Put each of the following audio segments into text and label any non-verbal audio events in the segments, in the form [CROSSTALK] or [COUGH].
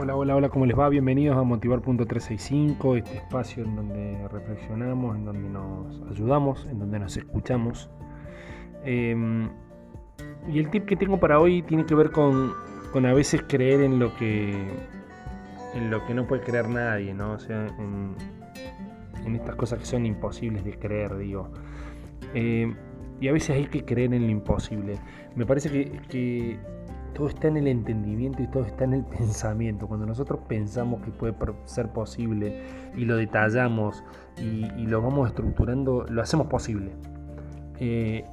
Hola, hola, hola, ¿cómo les va? Bienvenidos a Motivar.365, este espacio en donde reflexionamos, en donde nos ayudamos, en donde nos escuchamos. Em, y el tip que tengo para hoy tiene que ver con, a veces creer en lo que en lo que no puede creer nadie, ¿no? O sea, en, estas cosas que son imposibles de creer, digo. Em, y a veces hay que creer en lo imposible. Me parece que todo está en el entendimiento y todo está en el [LAUGHS] pensamiento. Cuando nosotros pensamos que puede ser posible y lo detallamos y, lo vamos estructurando, lo hacemos posible. Eh,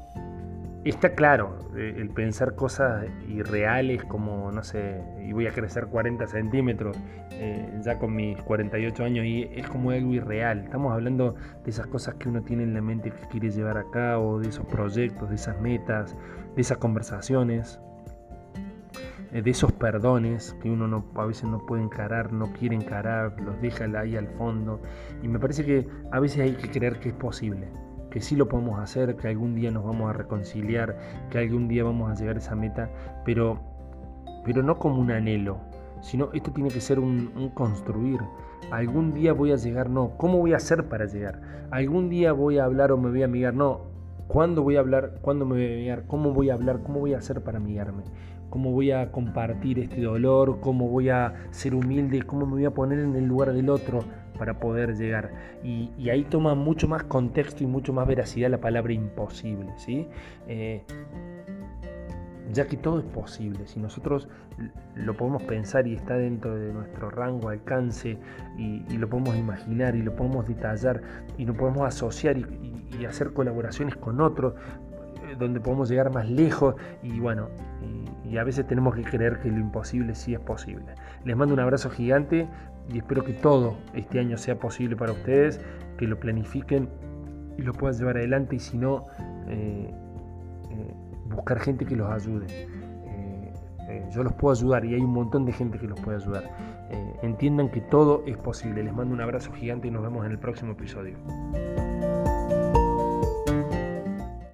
está claro, eh, el pensar cosas irreales como, no sé, y voy a crecer 40 centímetros eh, ya con mis 48 años y es como algo irreal. Estamos hablando de esas cosas que uno tiene en la mente que quiere llevar a cabo, de esos proyectos, de esas metas, de esas conversaciones. Eh, de esos perdones que uno no, a veces no puede encarar, no quiere encarar, los deja ahí al fondo. Y me parece que a veces hay que creer que es posible, que sí lo podemos hacer, que algún día nos vamos a reconciliar, que algún día vamos a llegar a esa meta, pero, pero no como un anhelo, sino esto tiene que ser un, un construir. Algún día voy a llegar, no, ¿cómo voy a hacer para llegar? Algún día voy a hablar o me voy a amigar, no, ¿cuándo voy a hablar? ¿Cuándo me voy a amigar? ¿Cómo voy a hablar? ¿Cómo voy a hacer para amigarme? Cómo voy a compartir este dolor, cómo voy a ser humilde, cómo me voy a poner en el lugar del otro para poder llegar. Y, ahí toma mucho más contexto y mucho más veracidad la palabra imposible, ¿sí? Eh, ya que todo es posible, si nosotros lo podemos pensar y está dentro de nuestro rango, alcance, y, lo podemos imaginar y lo podemos detallar y lo podemos asociar y hacer colaboraciones con otros, donde podemos llegar más lejos y bueno, y, a veces tenemos que creer que lo imposible sí es posible. Les mando un abrazo gigante y espero que todo este año sea posible para ustedes, que lo planifiquen y lo puedan llevar adelante y si no, eh, eh, buscar gente que los ayude. Eh, yo los puedo ayudar y hay un montón de gente que los puede ayudar. entiendan que todo es posible. Les mando un abrazo gigante y nos vemos en el próximo episodio.